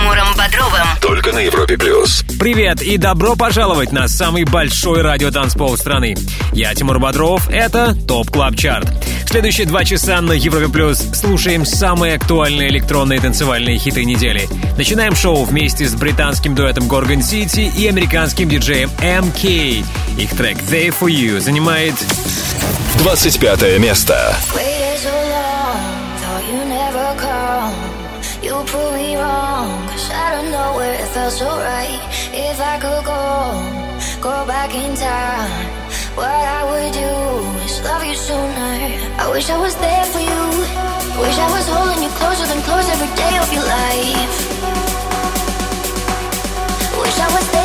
Тимуром Бодровым. Только на Европе Плюс. Привет и добро пожаловать на самый большой радиотанцпол страны. Я Тимур Бодров, это ТОП Клаб Чарт. Следующие два часа на Европе Плюс слушаем самые актуальные электронные танцевальные хиты недели. Начинаем шоу вместе с британским дуэтом Gorgon City и американским диджеем MK. Их трек There For You занимает 25 место. So long, you never come. You prove me wrong, felt so right. If I could go, go back in time, what I would do is love you sooner. I wish I was there for you. Wish I was holding you closer than close every day of your life. Wish I was there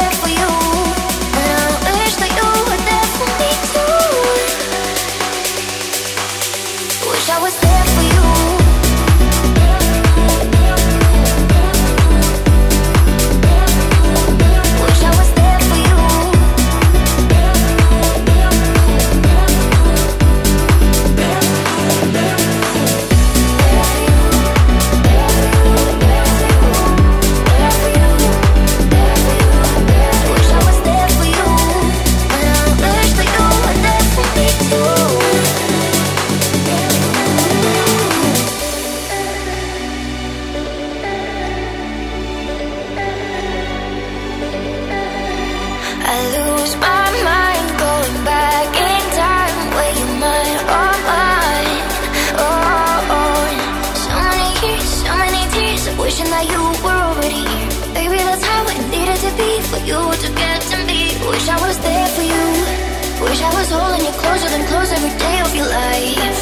than close every day of your life.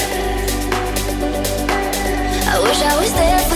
I wish I was there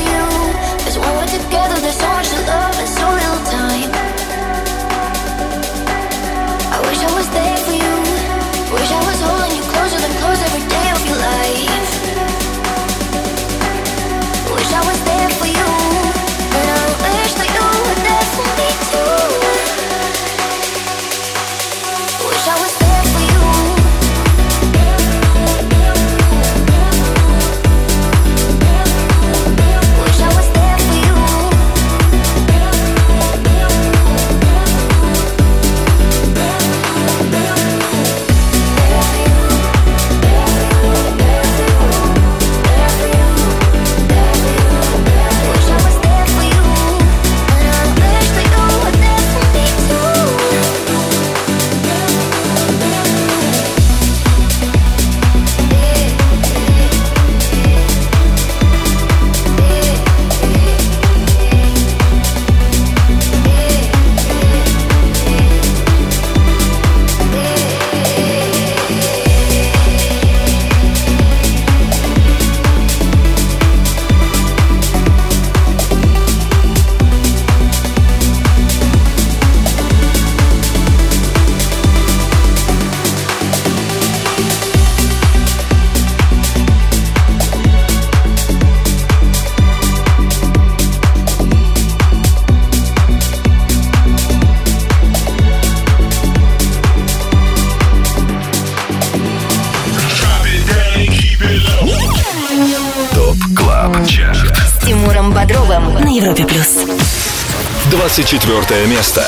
24 место.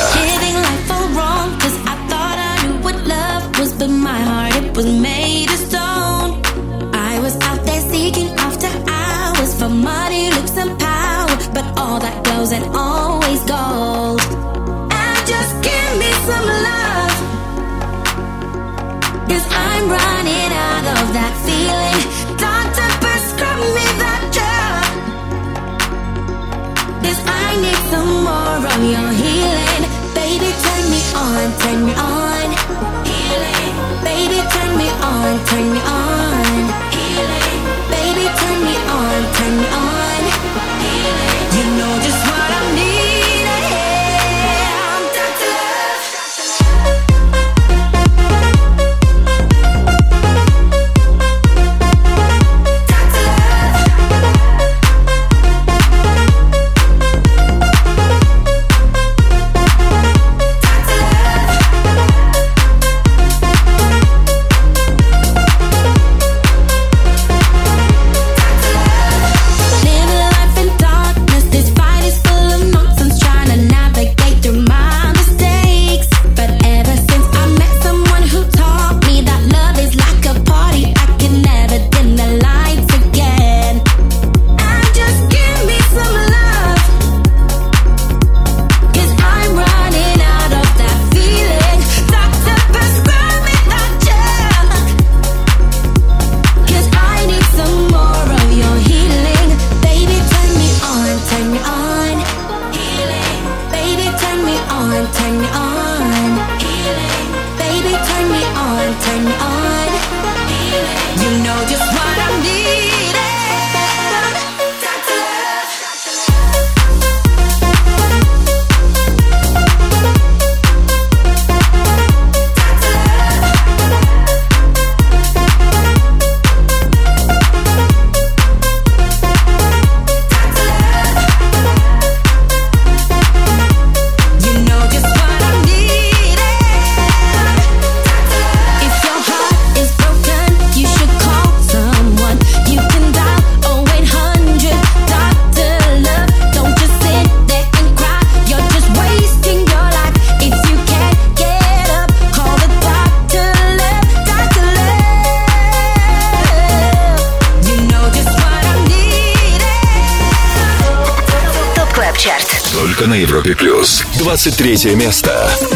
23 место.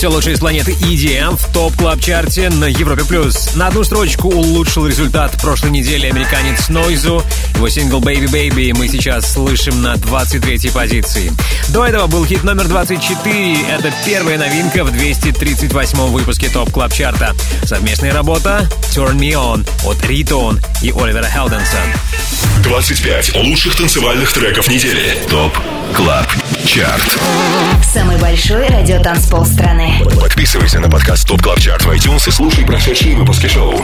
Все лучшее из планеты EDM в топ клаб чарте на Европе+. плюс. На одну строчку улучшил результат прошлой недели американец Нойзу. Его сингл Baby Baby мы сейчас слышим на 23-й позиции. До этого был хит номер 24. Это первая новинка в 238-м выпуске топ клаб чарта. Совместная работа Turn Me On от Ритон и Оливера Хелденса. 25 лучших танцевальных треков недели. ТОП КЛАБ ЧАРТ Самый большой радиотанцпол страны. Подписывайся на подкаст ТОП КЛАБ ЧАРТ в iTunes и слушай прошедшие выпуски шоу.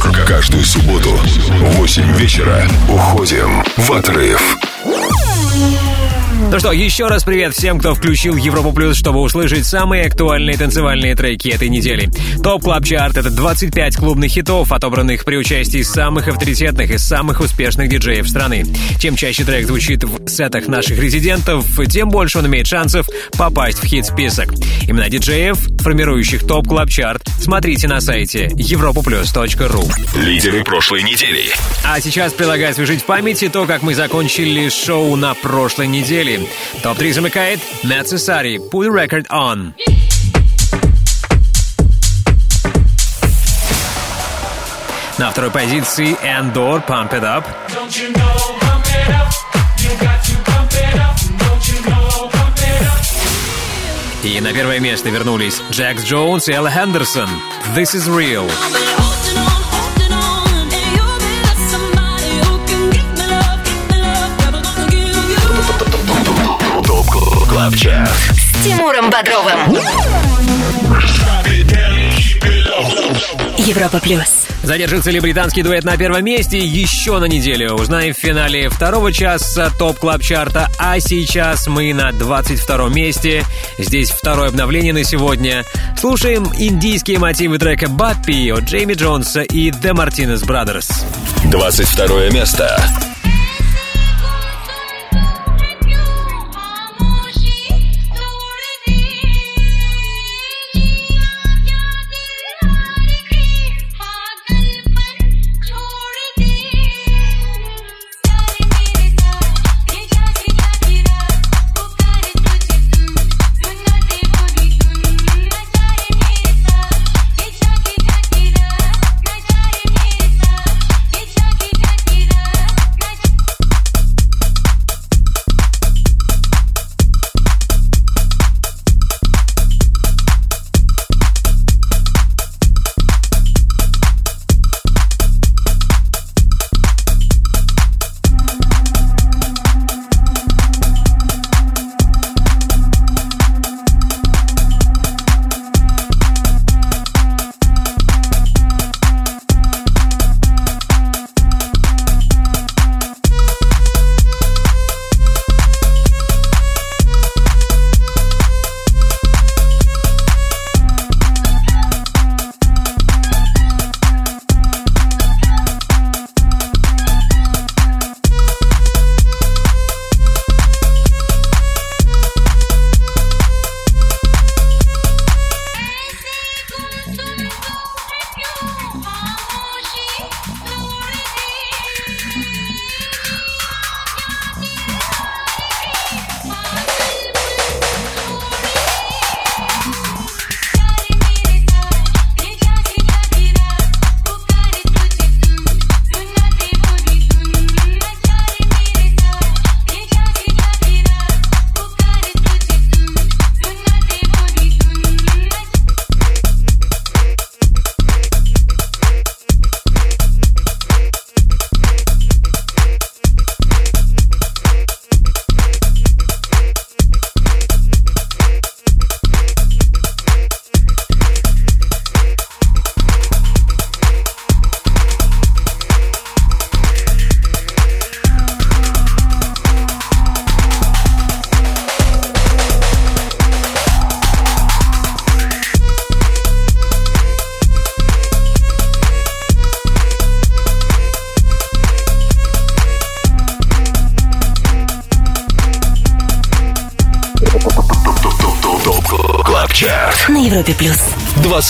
К- Каждую субботу в 8 вечера уходим в отрыв. Ну что, еще раз привет всем, кто включил Европу Плюс, чтобы услышать самые актуальные танцевальные треки этой недели. Топ Клаб Чарт — это 25 клубных хитов, отобранных при участии самых авторитетных и самых успешных диджеев страны. Чем чаще трек звучит в сетах наших резидентов, тем больше он имеет шансов попасть в хит-список. Имена диджеев, формирующих Топ Клаб Чарт, смотрите на сайте europaplus.ru. Лидеры прошлой недели. А сейчас предлагаю освежить в памяти то, как мы закончили шоу на прошлой неделе. Топ-3 замыкает Matt Sassari, Put the Record On. На второй позиции Endor, Pump It Up. И на первое место вернулись Джекс Джонс и Элла Хендерсон. This is real. КЛАБ ЧАРТ С Тимуром Бодровым. Европа плюс. Задержится ли британский дуэт на первом месте еще на неделю? Узнаем в финале второго часа ТОП Клаб Чарта. А сейчас мы на 22 месте. Здесь второе обновление на сегодня. Слушаем индийские мотивы трека «Bappi» от Джейми Джонса и The Martinez Brothers. 22 место.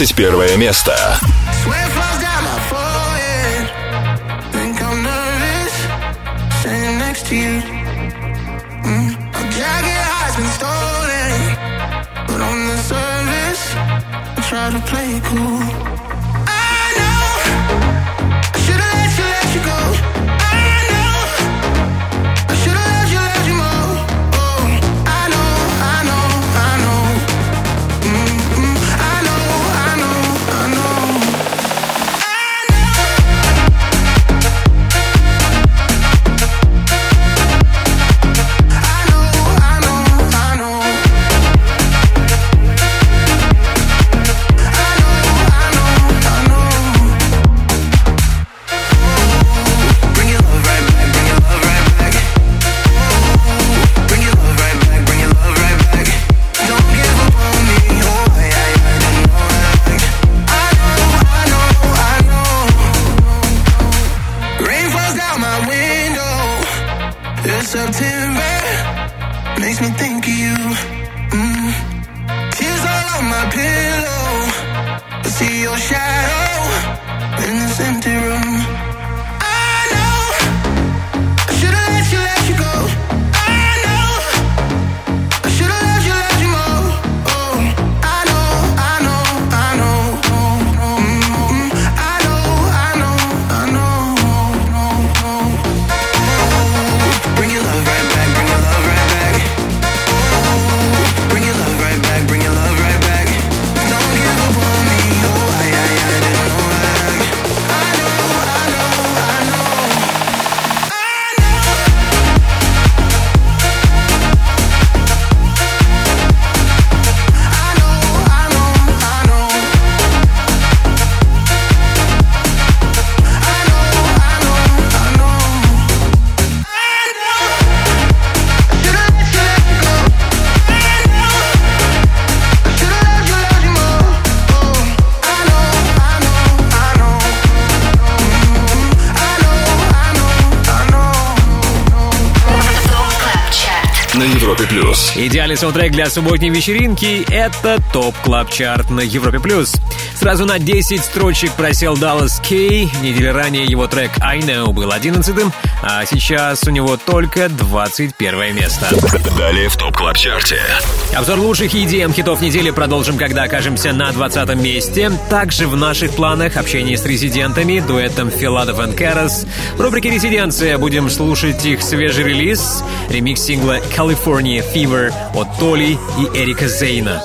21 место. Идеальный саундтрек для субботней вечеринки — это TOP Club Chart на Европе плюс. Сразу на 10 строчек просел DallasK. Неделю ранее его трек «I Know» был 11 а сейчас у него только 21 место. Далее в TOP Club Chart'е. Обзор лучших EDM хитов недели продолжим, когда окажемся на 20 месте. Также в наших планах общение с резидентами, дуэтом Филатов и Карас. В рубрике «Резиденция» будем слушать их свежий релиз, ремикс сингла «California Fever» от Толи и Эрика Зейна.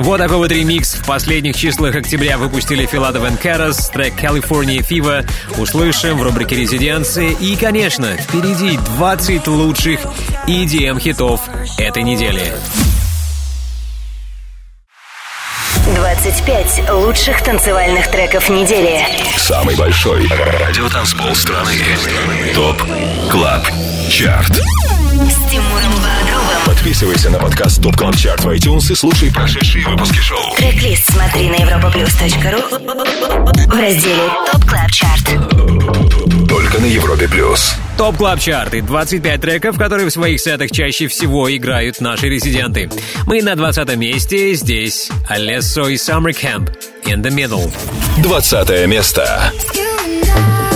Вот такой вот ремикс в последних числах октября выпустили Филатов и Карас, трек California Fever. Услышим в рубрике «Резиденции». И, конечно, впереди 20 лучших EDM-хитов этой недели. 25 лучших танцевальных треков недели. Самый большой радиотанцпол страны. TOP Club Chart. С Тимуром. Подписывайся на подкаст TOP Club Chart в iTunes и слушай прошедшие выпуски шоу. Трек-лист смотри на europaplus.ru в разделе TOP Club Chart. Только на Европе плюс. TOP Club Chart и 25 треков, которые в своих сетах чаще всего играют наши резиденты. Мы на 20 месте, здесь Alesso и Summer Camp in the Middle. 20 место. You and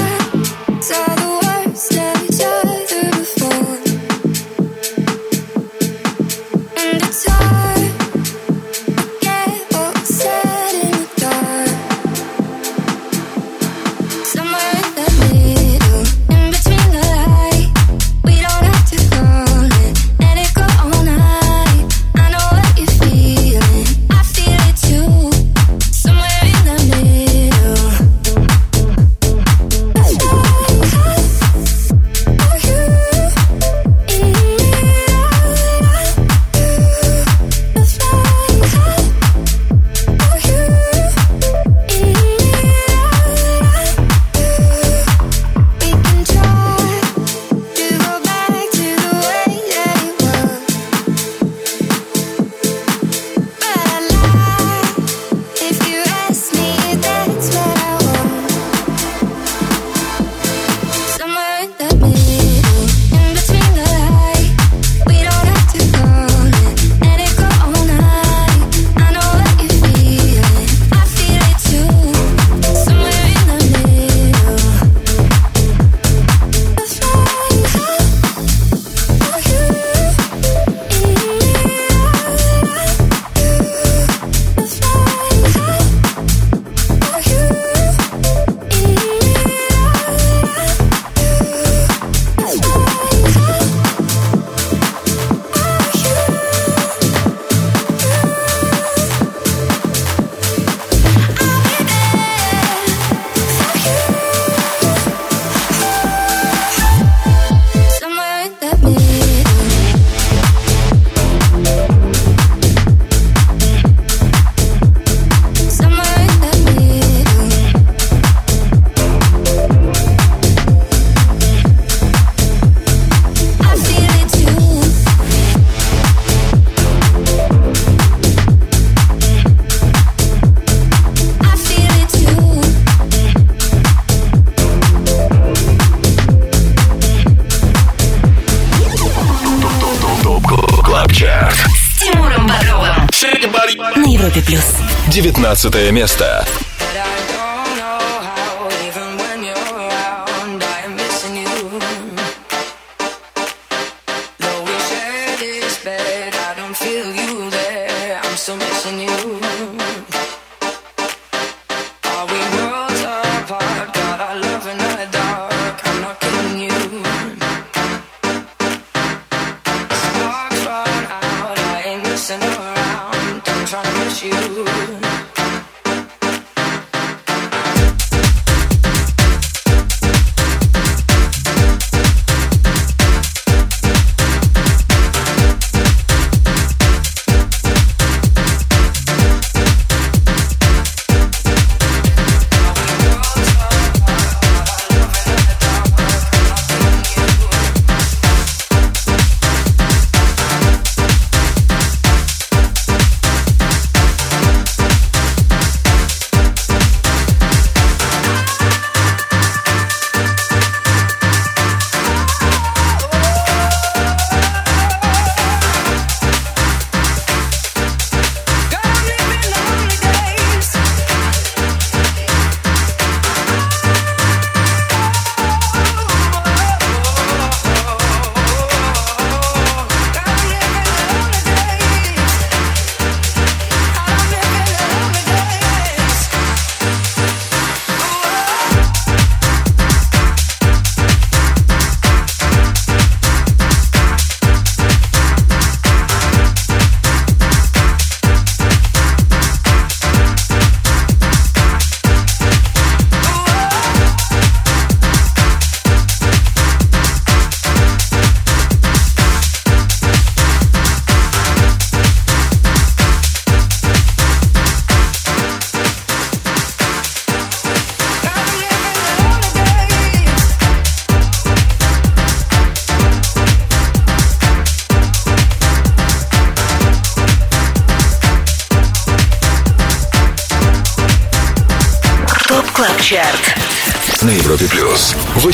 19 место.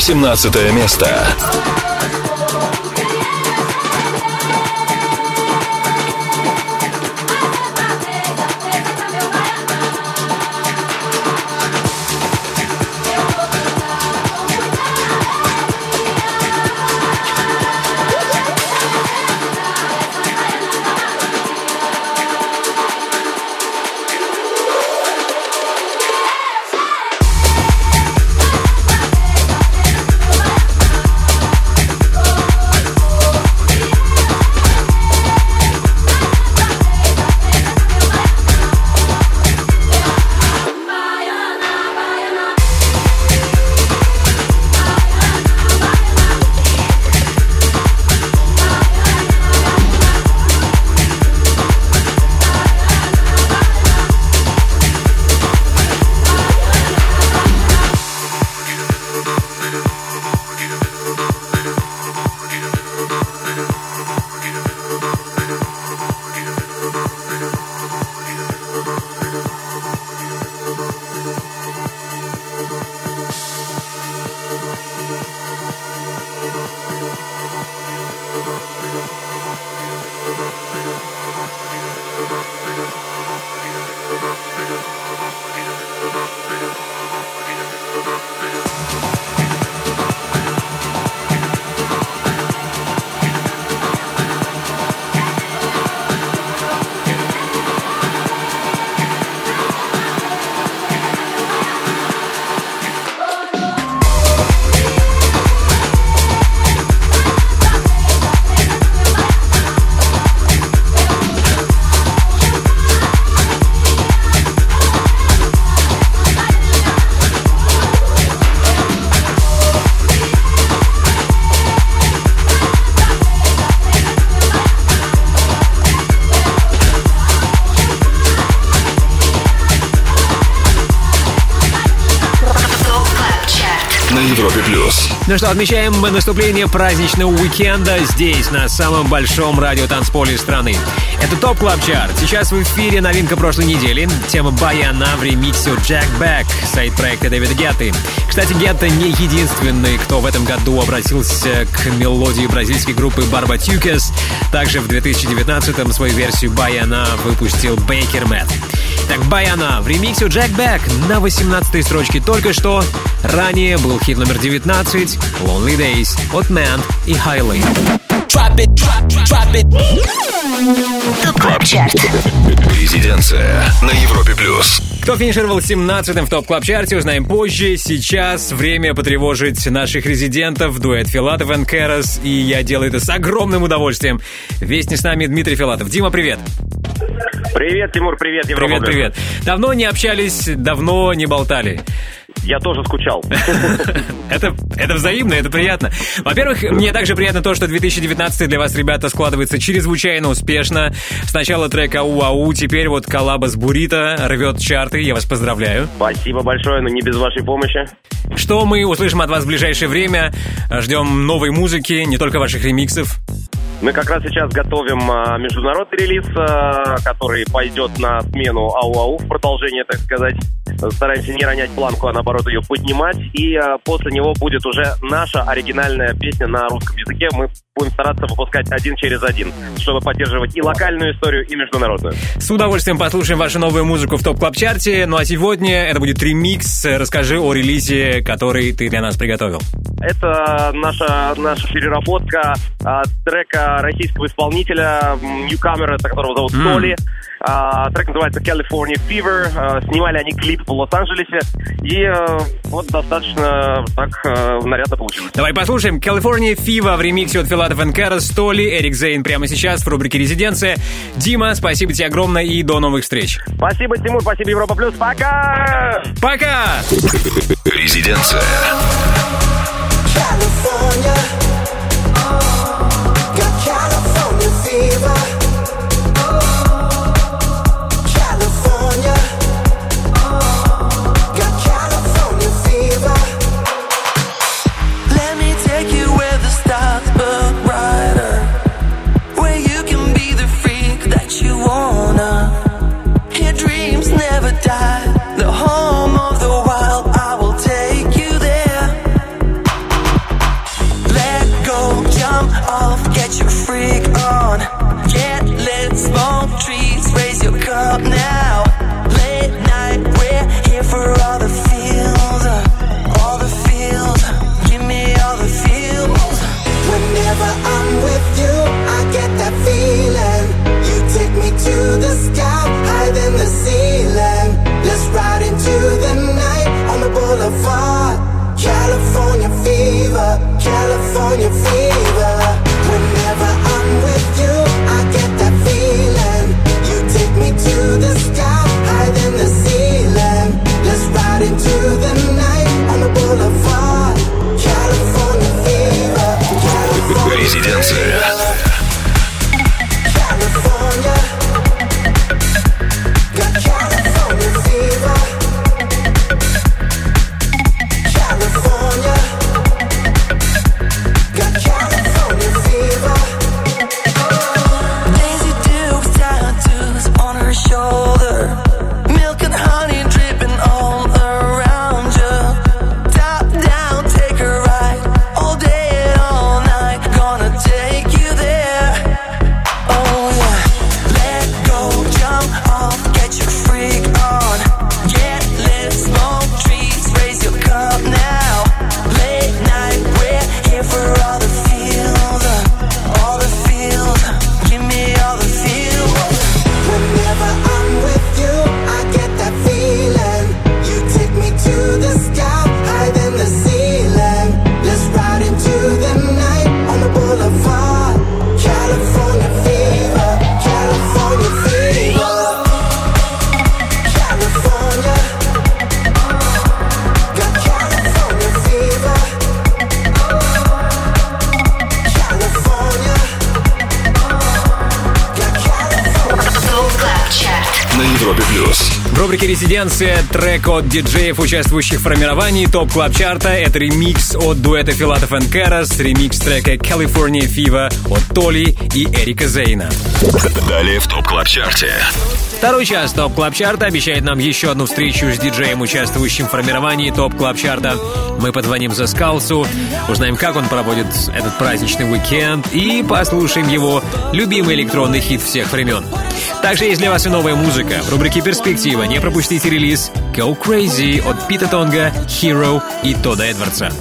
18 место. Ну что, отмечаем наступление праздничного уикенда здесь, на самом большом радиотанцполе страны. Это TOP Club Chart. Сейчас в эфире новинка прошлой недели. Тема Baianá в ремиксе Jack Back, сайд-проекта Дэвида Гетты. Кстати, Гетта не единственный, кто в этом году обратился к мелодии бразильской группы Barbatuques. Также в 2019-м свою версию Baianá выпустил Bakermat. Так, Baianá в ремиксе Jack Back на 18 строчке только что. Ранее был хит номер 19 Lonely Days от Man и drop, drop it. Club Chart. Резиденция на Европе плюс. Кто финишировал 17-м в TOP Club Chart'е узнаем позже. Сейчас время потревожить наших резидентов, дуэт Филатов и Карас, и я делаю это с огромным удовольствием. Вместе с нами Дмитрий Филатов. Дима, привет! Привет, Тимур, привет, Европа. Привет, привет. Давно не общались, давно не болтали. Я тоже скучал. Это, это взаимно, это приятно. Во-первых, мне также приятно то, что 2019 для вас, ребята, складывается чрезвычайно успешно. Сначала трек «Ау-ау», теперь вот коллаба с Бурита рвет чарты. Я вас поздравляю. Спасибо большое, но не без вашей помощи. Что мы услышим от вас в ближайшее время? Ждем новой музыки, не только ваших ремиксов. Мы как раз сейчас готовим а, международный релиз, а, который пойдет на смену ау-ау в продолжение, так сказать. Стараемся не ронять планку, а наоборот ее поднимать. И а, после него будет уже наша оригинальная песня на русском языке. Мы будем стараться выпускать один через один, чтобы поддерживать и локальную историю, и международную. С удовольствием послушаем вашу новую музыку в TOP Club Chart'е. Ну а сегодня это будет ремикс. Расскажи о релизе, который ты для нас приготовил. Это наша, наша переработка трека российского исполнителя, ньюкамера, которого зовут М. Толи. А, трек называется California Fever. А, снимали они клип в Лос-Анджелесе. И а, вот достаточно так а, нарядно получилось. Давай послушаем California Fever в ремиксе от Филатов Энкара, Столи, Эрик Зейн прямо сейчас в рубрике «Резиденция». Дима, спасибо тебе огромное и до новых встреч. Спасибо, Тимур, спасибо, Европа Плюс. Пока! Пока! Резиденция. California. Трек от диджеев, участвующих в формировании TOP Club Chart'а Это ремикс от дуэта Филатов и Карас, ремикс трека «California Fever» от Толи и Эрика Зейна. Далее в TOP Club Chart'е. Второй час TOP Club Chart'а обещает нам еще одну встречу с диджеем, участвующим в формировании TOP Club Chart'а Мы позвоним за Скалсу, узнаем, как он проводит этот праздничный уикенд и послушаем его любимый электронный хит всех времен. Также есть для вас и новая музыка. В рубрике «Перспектива» не пропустите релиз «Go Crazy» от Пита Тонга, Hero и Тода Эдвардса.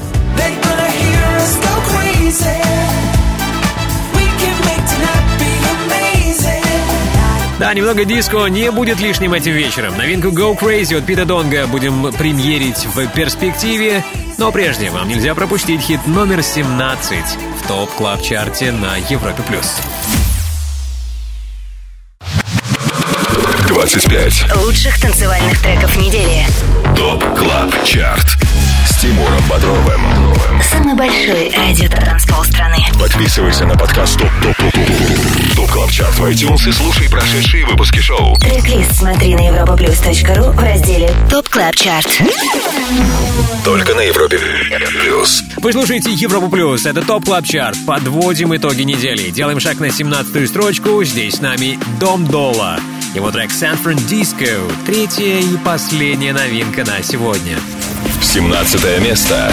Да, немного диско не будет лишним этим вечером. Новинку Go Crazy от Пита Донга будем премьерить в перспективе. Но прежде вам нельзя пропустить хит номер 17 в TOP Club Chart'е на Европе+. плюс. 25. Лучших танцевальных треков недели. TOP Club Chart. С Тимуром Бодровым. Самый большой радиотанцпол страны. Подписывайся на подкаст TOP TOP TOP TOP TOP Club Chart в iTunes и слушай прошедшие выпуски шоу. Трек-лист смотри на europaplus.ru в разделе TOP Club Chart. Только на Европе плюс. Вы слушаете Европу Плюс, это TOP Club Chart. Подводим итоги недели. Делаем шаг на 17-ю строчку. Здесь с нами Dom Dolla. Его трек San Francisco. Третья и последняя новинка на сегодня. 17 место.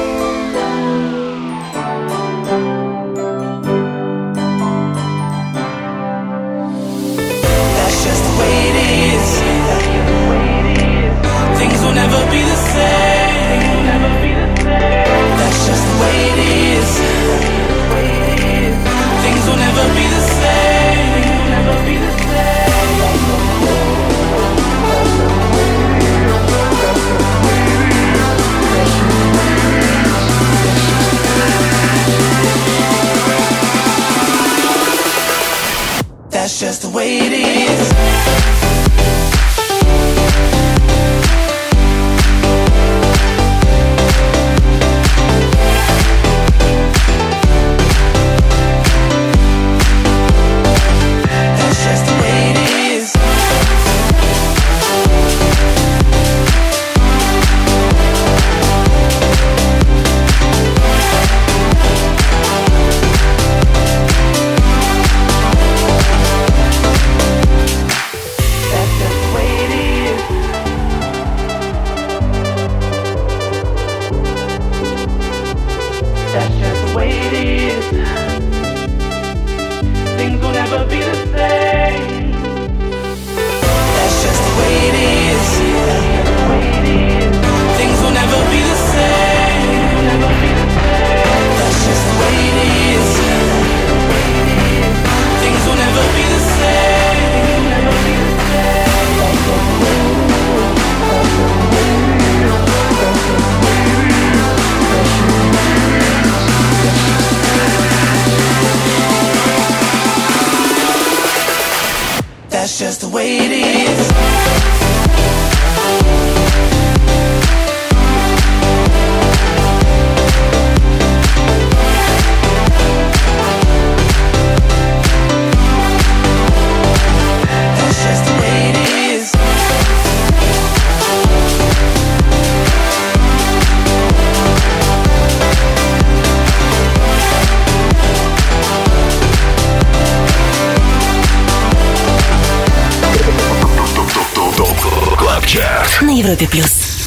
Европе плюс.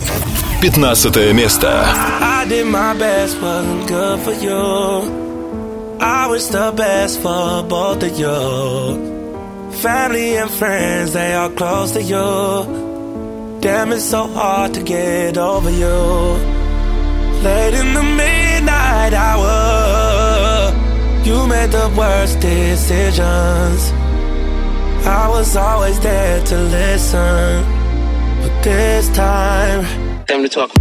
15 место. I did my best, wasn't good for you. I wish the best for both of you. Family and friends, they are close to you. Damn, it's so hard to get over you. Late in the midnight hour, you made the worst decisions. I was always there to listen, but this time, time to talk.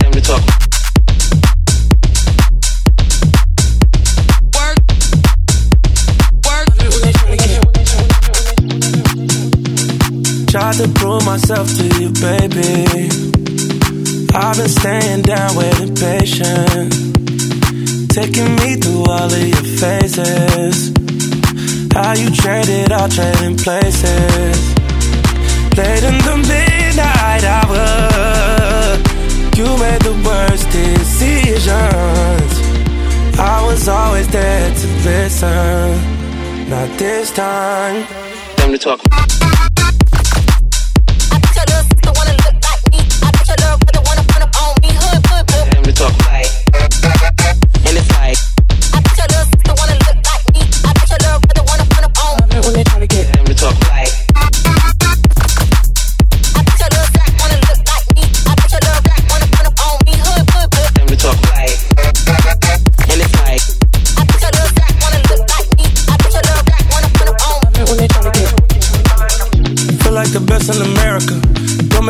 Time to talk. Tried to prove myself to you, baby. I've been staying down, waiting patient. Taking me through all of your phases. How you traded, all trading places. Late in the midnight hour, you made the worst decisions. I was always there to listen. Not this time. Time to talk.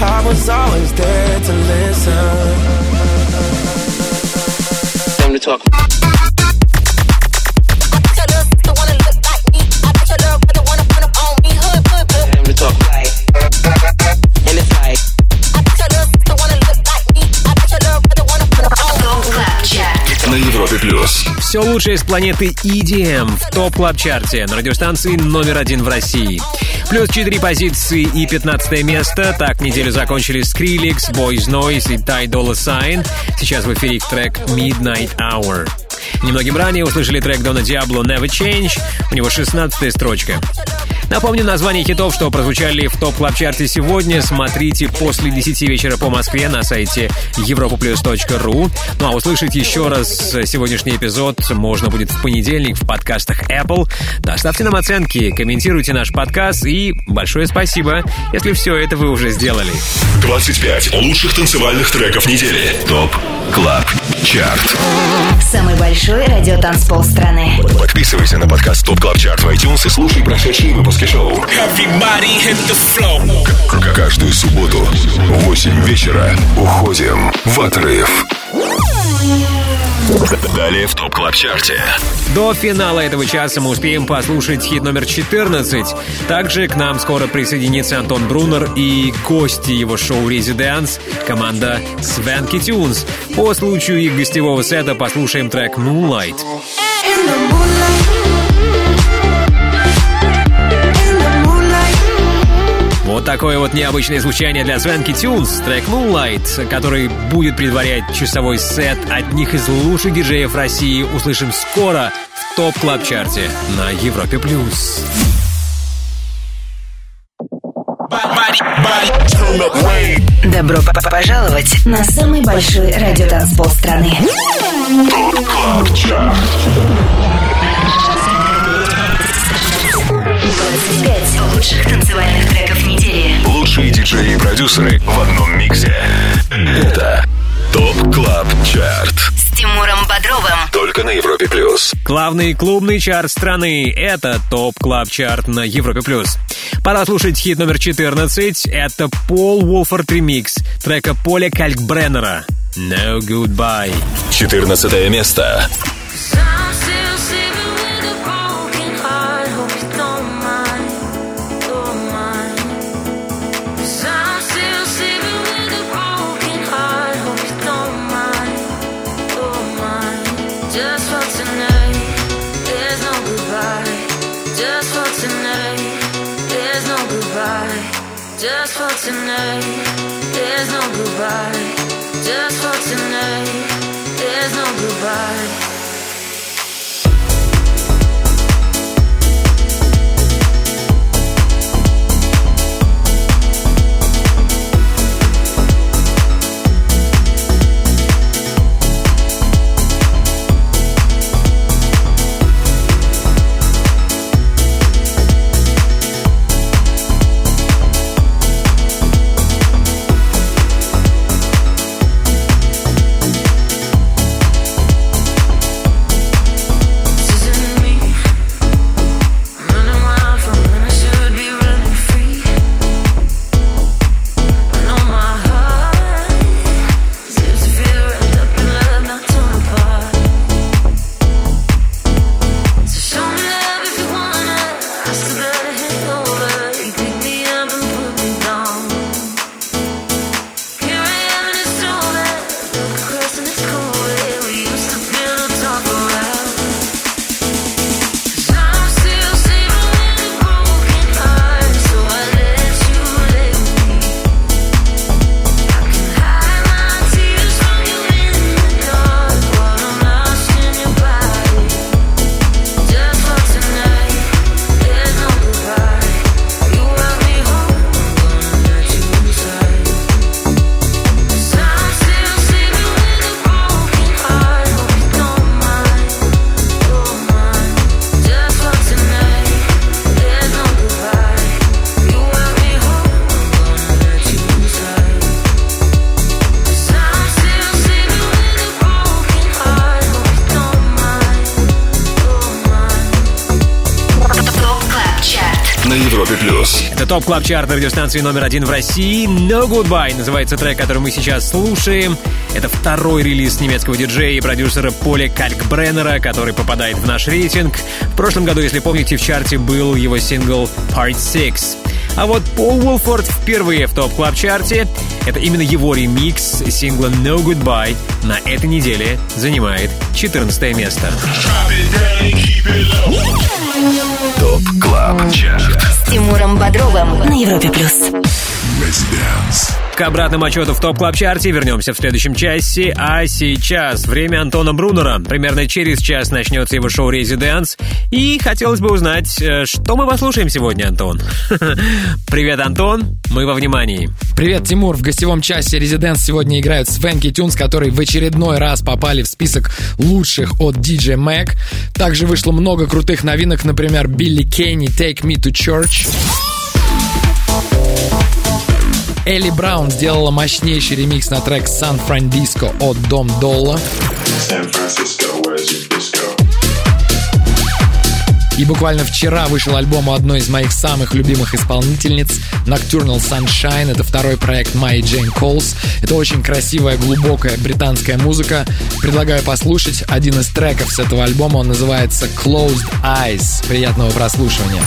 I was always there to listen. Time to talk. На Европе плюс. Все лучшее из планеты EDM в топ клаб чарте на радиостанции номер один в России. Плюс 4 позиции и 15 место. Так неделю закончили Skrillex, Boys Noise и Ty Dolla Sign. Сейчас в эфире трек Midnight Hour. Немногим ранее услышали трек Дона Диабло Never Change. У него 16 строчка. Напомню название хитов, что прозвучали в топ клаб чарте сегодня. Смотрите после 10 вечера по Москве на сайте europoplus.ru. Ну а услышать еще раз сегодняшний эпизод можно будет в понедельник в подкастах Apple. Доставьте нам оценки, комментируйте наш подкаст и большое спасибо, если все это вы уже сделали. 25 лучших танцевальных треков недели. ТОП КЛАБ ЧАРТ. Самый большой радиотанцпол страны. Подписывайся на подкаст ТОП КЛАБ ЧАРТ в iTunes и слушай прошедшие выпуски шоу. К- Каждую субботу в 8 вечера уходим в отрыв. Далее в ТОП КЛАБ ЧАРТе. До финала этого часа мы успеем послушать хит номер 14. Также к нам скоро присоединится Антон Брунер и гости его шоу «Резиденс» команда Свенки Тюнс. По случаю их гостевого сета послушаем трек «Moonlight». Вот такое вот необычное звучание для Свенки Тюнс, трек Moonlight, который будет предварять часовой сет одних из лучших диджеев России, услышим скоро в топ клаб чарте на Европе+. плюс. Добро п- п- пожаловать на самый большой радиотанцпол страны. Club 25 лучших танцевальных треков недели. Лучшие диджеи и продюсеры в одном миксе. Это TOP Club Chart. С Тимуром Бодровым. Только на Европе плюс. Главный клубный чарт страны — это TOP Club Chart на Европе+. плюс. Пора слушать хит номер 14. Это Пол Уолфорд ремикс трека Поля Калькбреннера «No Goodbye». 14 место. Just tonight, there's no goodbye. Just for tonight, there's no goodbye. Топ клаб чарт радиостанции номер один в России. No Goodbye называется трек, который мы сейчас слушаем. Это второй релиз немецкого диджея и продюсера Поля Калькбреннера, который попадает в наш рейтинг. В прошлом году, если помните, в чарте был его сингл Part 6. А вот Пол Уолфорд впервые в топ клаб чарте Это именно его ремикс сингла No Goodbye на этой неделе занимает 14 место. TOP Club Chart С Тимуром Бодровым на Европе плюс. К обратному отсчету в TOP Club Chart'е вернемся в следующем часе, а сейчас время Антона Брунера. Примерно через час начнется его шоу «Residance», и хотелось бы узнать, э, что мы послушаем сегодня, Антон. Привет, Антон, мы во внимании. Привет, Тимур. В гостевом часе Residance сегодня играют Swanky Tunes, которые в очередной раз попали в список лучших от DJ Mac. Также вышло много крутых новинок, например, Билли Кейни «Take Me to Church». Элли Браун сделала мощнейший ремикс на трек «Сан Франдиско» от Дом Долла. И буквально вчера вышел альбом у одной из моих самых любимых исполнительниц Nocturnal Sunshine. Это второй проект Майи Джейн Колс. Это очень красивая, глубокая британская музыка. Предлагаю послушать один из треков с этого альбома. Он называется Closed Eyes. Приятного прослушивания.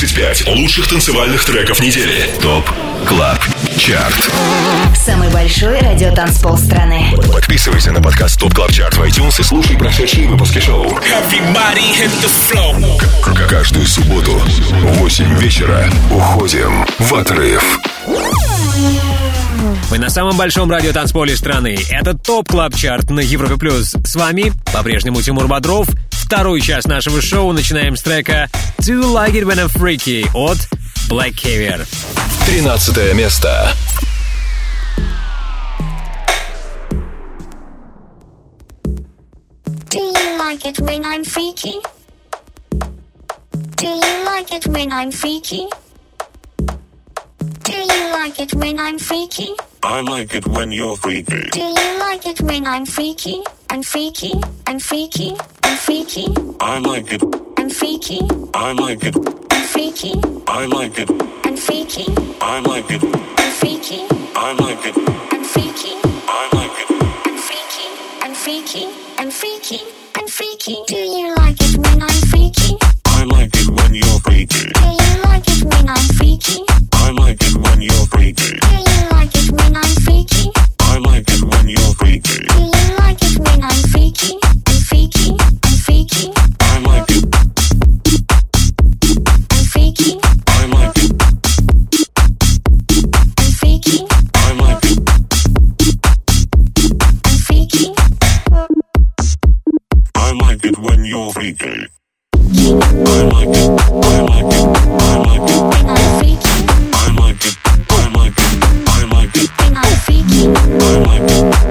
25 лучших танцевальных треков недели. TOP Club Chart Самый большой радиотанцпол страны. Подписывайся на подкаст TOP Club Chart в iTunes и слушай прошедшие выпуски шоу. К- Каждую субботу в 8 вечера уходим в отрыв. Вы на самом большом радиотанцполе страны. Это TOP Club Chart на Европе Плюс. С вами по-прежнему Тимур Бодров. Второй час нашего шоу начинаем с трека «Do Like It When I'm Freaky» от Black Caviar. 13 место. Do you like it when I'm freaky? Do you like it when I'm freaky? Do you like it when I'm freaky? I like it when you're freaky. Do you like it when I'm freaky? I'm freaky, I'm freaky, I'm freaky, I like it. I'm freaky, I like it. I'm freaky, I like it. I'm freaky, I like it. I'm freaky, I like it. I'm freaky, I like it. I'm freaky, I'm freaky, I'm freaky, I'm freaky. Do you like it when I'm freaky? I like it when you're freaky. Do you like it when I'm freaky? I like it when you're freaky. Do you like it when I'm freaky? I like it when you're freaky. Do you like it when I'm freaky? I'm freaky, I'm freaky, I like it. I'm freaky, I like it. I'm freaky, I like it. I'm freaky. I like it when you're freaky. I like it. I like it. I like it. When I'm freaky, freaky,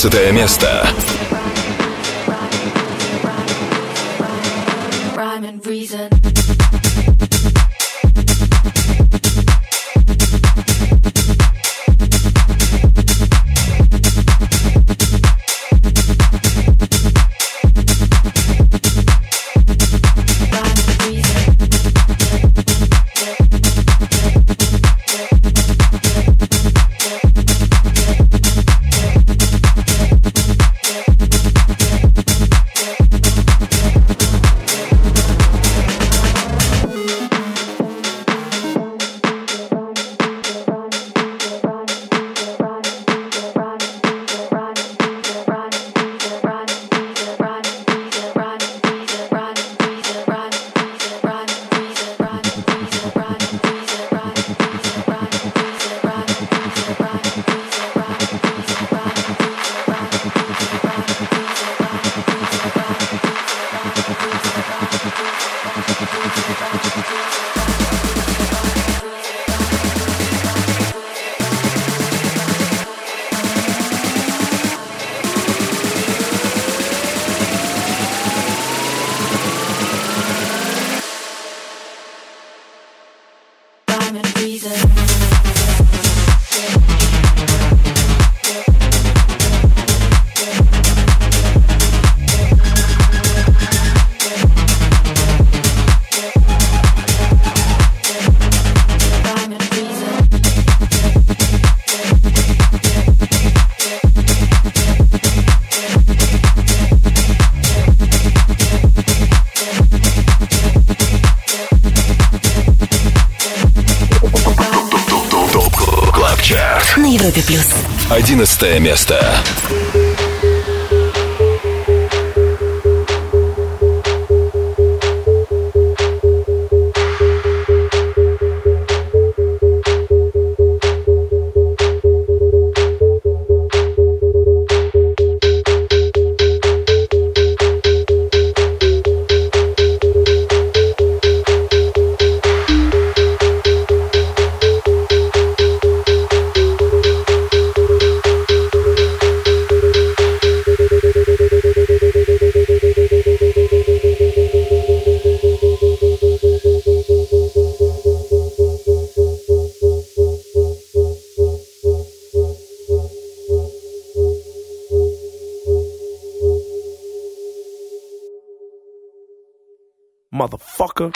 15 место. шестое место. Motherfucker.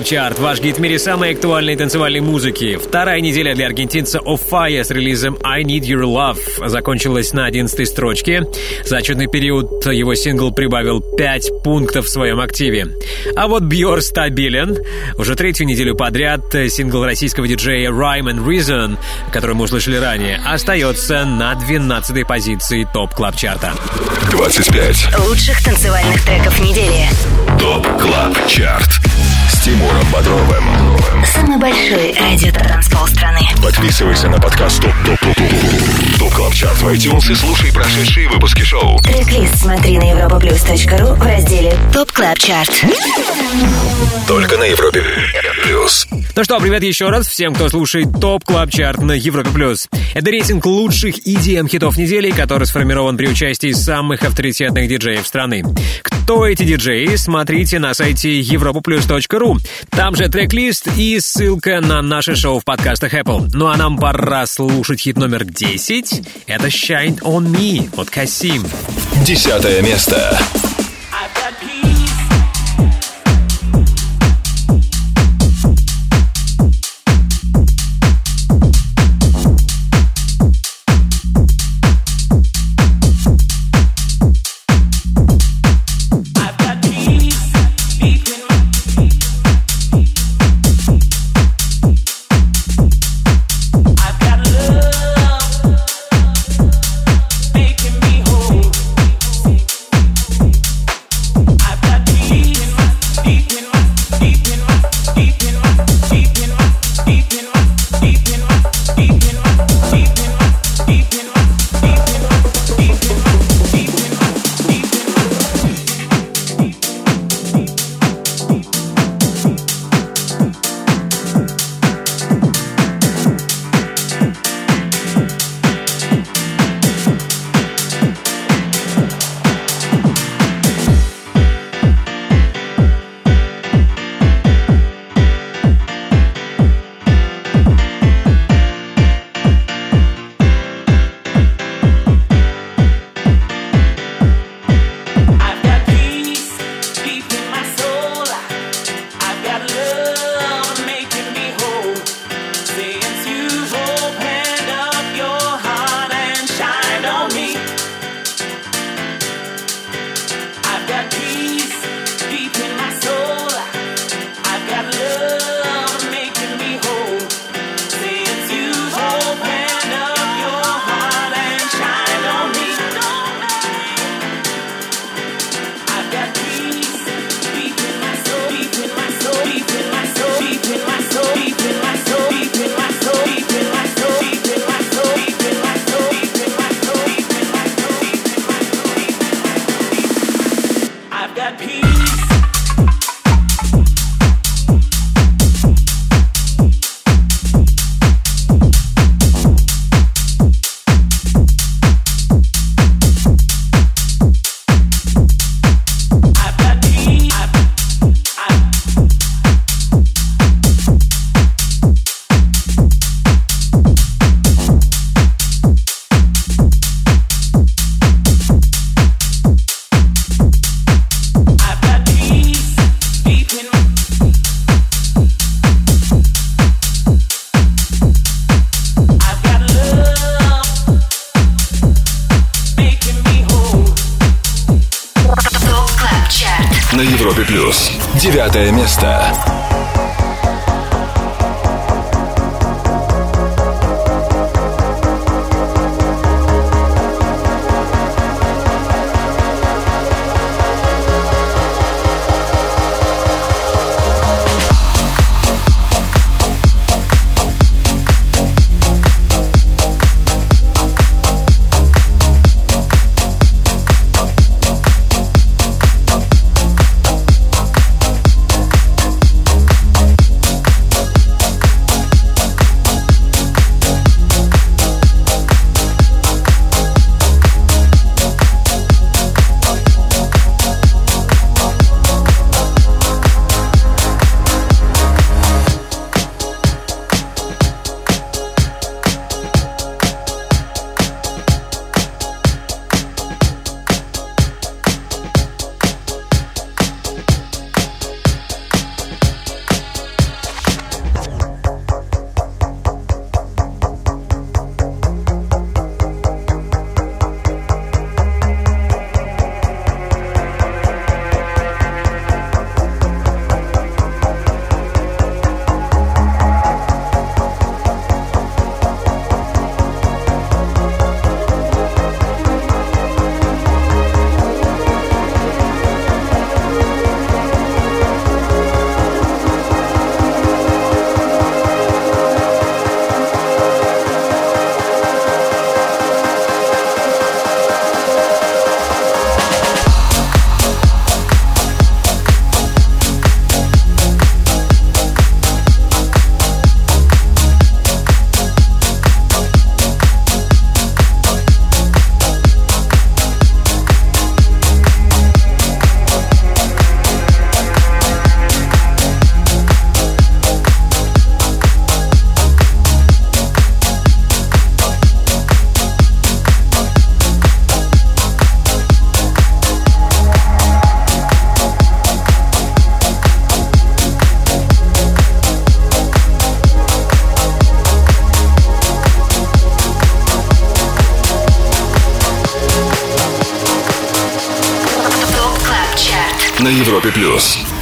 Club Chart, ваш гид в мире самой актуальной танцевальной музыки. Вторая неделя для аргентинца Офая с релизом I Need Your Love закончилась на 11 строчке. За отчетный период его сингл прибавил 5 пунктов в своем активе. А вот Бьор стабилен. Уже третью неделю подряд сингл российского диджея Rhyme and Reason, который мы услышали ранее, остается на 12 позиции TOP Club Chart а. 25. Лучших танцевальных треков недели. TOP Club Chart. Тимуром Бодровым. Самый большой радиотанцпол страны. Подписывайся на подкаст TOP TOP TOP TOP TOP Club Chart в iTunes и слушай прошедшие выпуски шоу. Трек-лист смотри на europaplus.ru в разделе TOP Club Chart. Только на Европе плюс. Ну что, привет еще раз всем, кто слушает TOP Club Chart на Европе+. плюс. Это рейтинг лучших EDM-хитов недели, который сформирован при участии самых авторитетных диджеев страны. Кто эти диджеи, смотрите на сайте europaplus.ru. Там же трек-лист и ссылка на наше шоу в подкастах Apple. Ну а нам пора слушать хит номер 10. Это Shine On Me от Касим. Десятое место.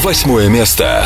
Восьмое место.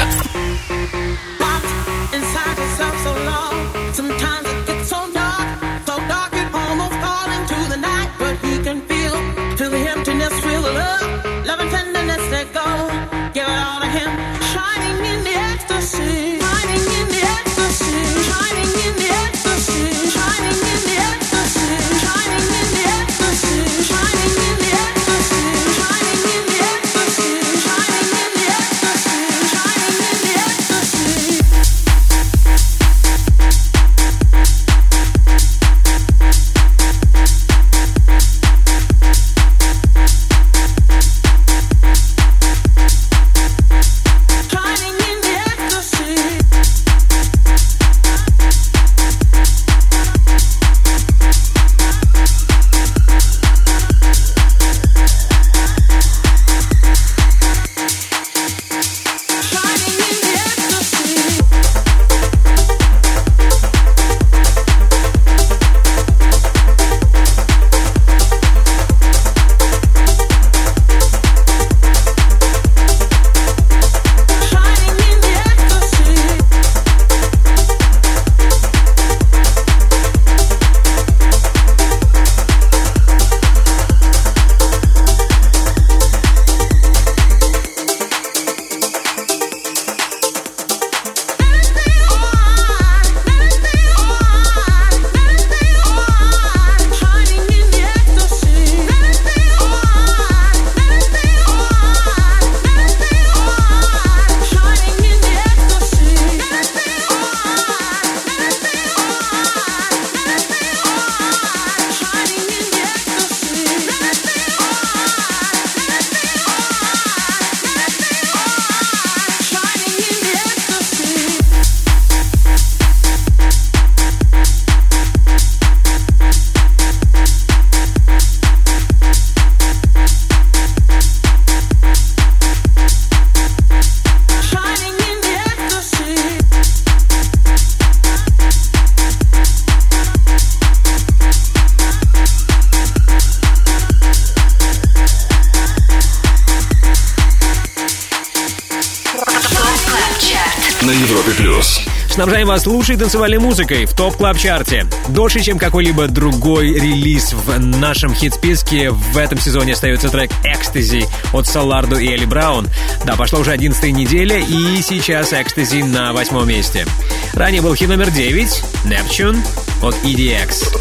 Лучшей танцевальной музыкой в топ клаб чарте Дольше, чем какой-либо другой релиз в нашем хит-списке в этом сезоне остается трек «Экстази» от Салардо и Элли Браун. Да, пошла уже 11 неделя, и сейчас «Экстази» на восьмом месте. Ранее был хит номер 9 «Neptune» от EDX.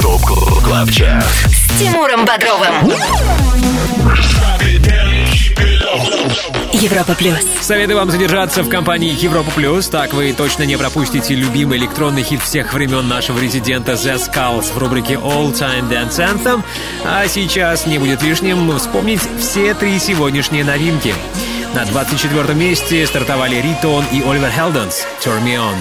ТОП КЛАБ ЧАРТ С Тимуром Бодровым. Европа плюс. Советую вам задержаться в компании Европа Плюс, так вы точно не пропустите любимый электронный хит всех времен нашего резидента The Skulls в рубрике All Time Dance Anthem. А сейчас не будет лишним вспомнить все три сегодняшние новинки. На 24 месте стартовали Ритон и Оливер Хелденс «Turn Me On».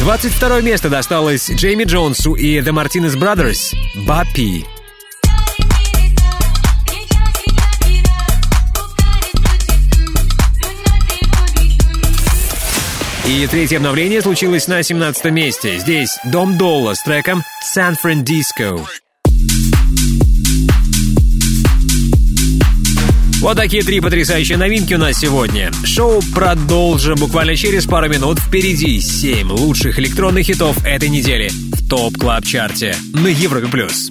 22 место досталось Джейми Джонсу и The Martinez Brothers «Баппи». И третье обновление случилось на 17 месте. Здесь Дом Долла с треком «San Francisco». Вот такие три потрясающие новинки у нас сегодня. Шоу продолжим буквально через пару минут. Впереди 7 лучших электронных хитов этой недели в TOP Club Chart е на Европе+. плюс.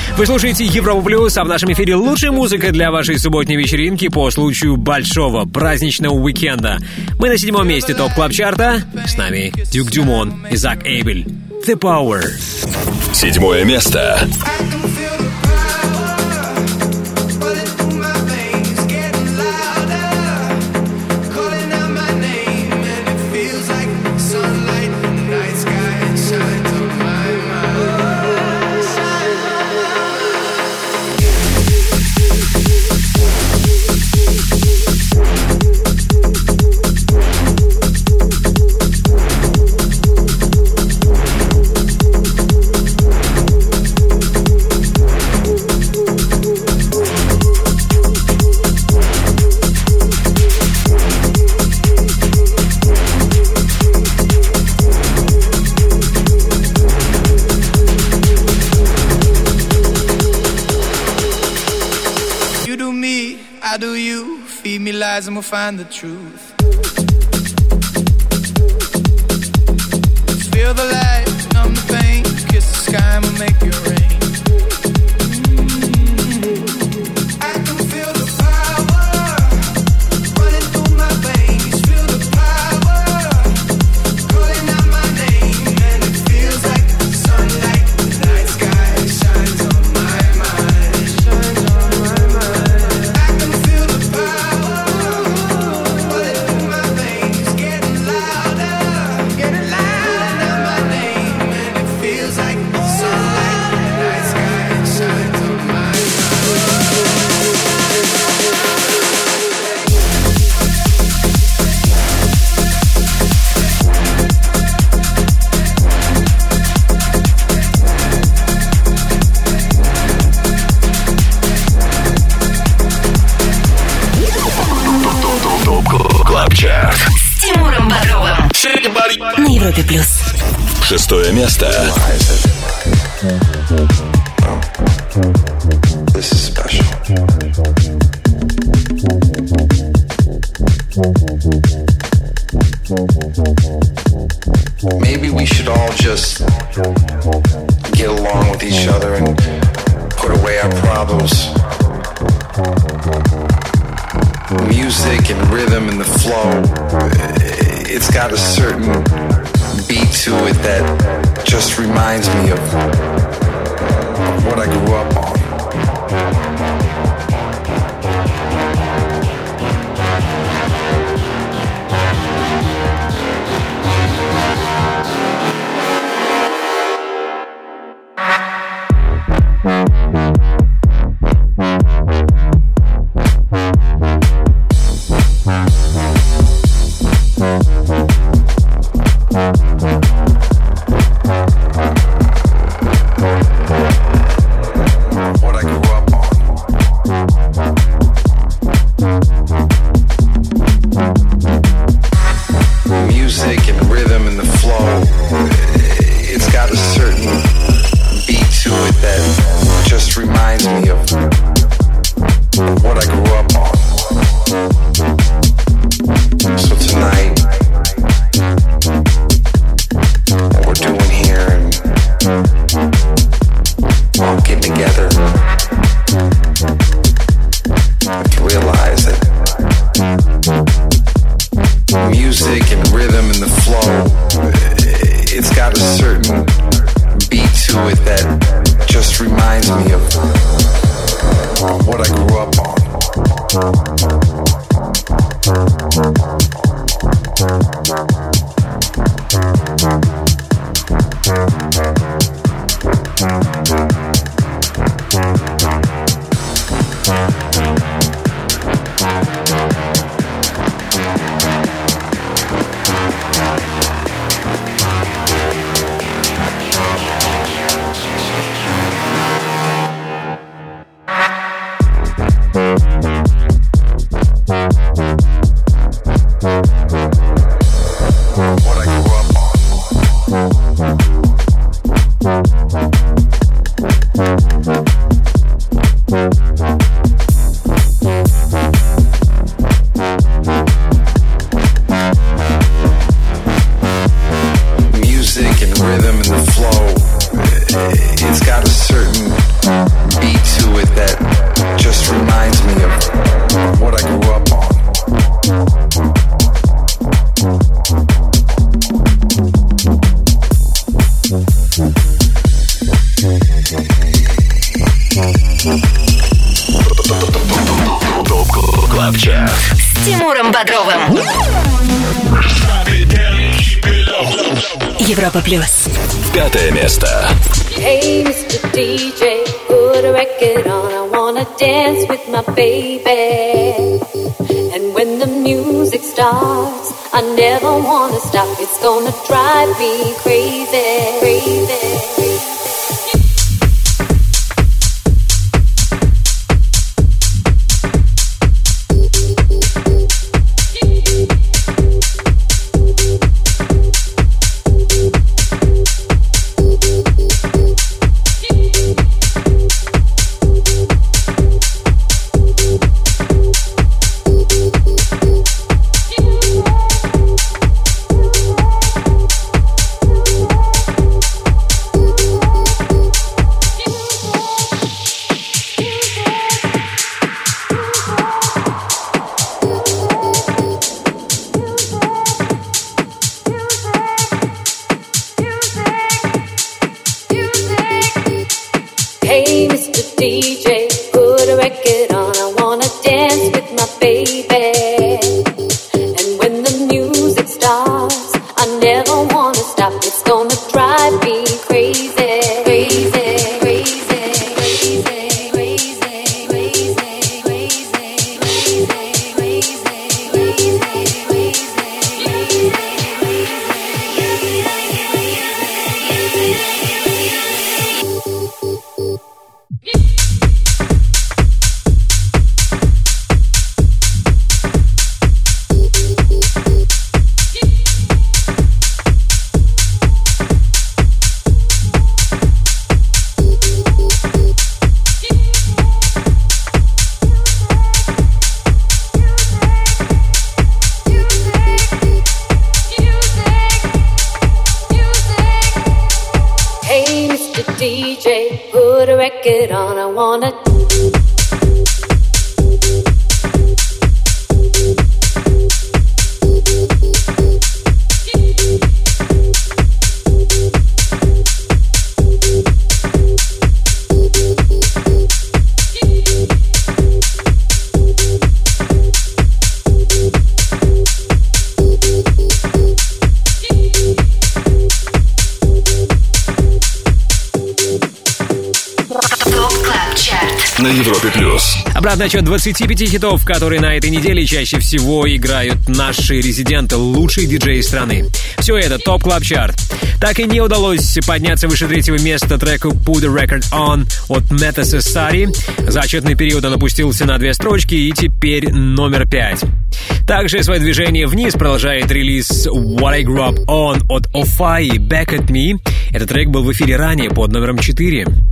Вы слушаете Европу Плюс, а в нашем эфире лучшая музыка для вашей субботней вечеринки по случаю большого праздничного уикенда. Мы на седьмом месте TOP Club Chart а. С нами Дюк Дюмон и Зак Эйбель. The Power. Седьмое место Lies and we'll find the truth. Feel the light, отчет 25 хитов, которые на этой неделе чаще всего играют наши резиденты, лучшие диджеи страны. Все это TOP Club Chart. Так и не удалось подняться выше третьего места треку Put the Record On от Meta Cesari. За отчетный период он опустился на две строчки и теперь номер пять. Также свое движение вниз продолжает релиз What I Grew Up On от Ofai Back at Me. Этот трек был в эфире ранее под номером 4.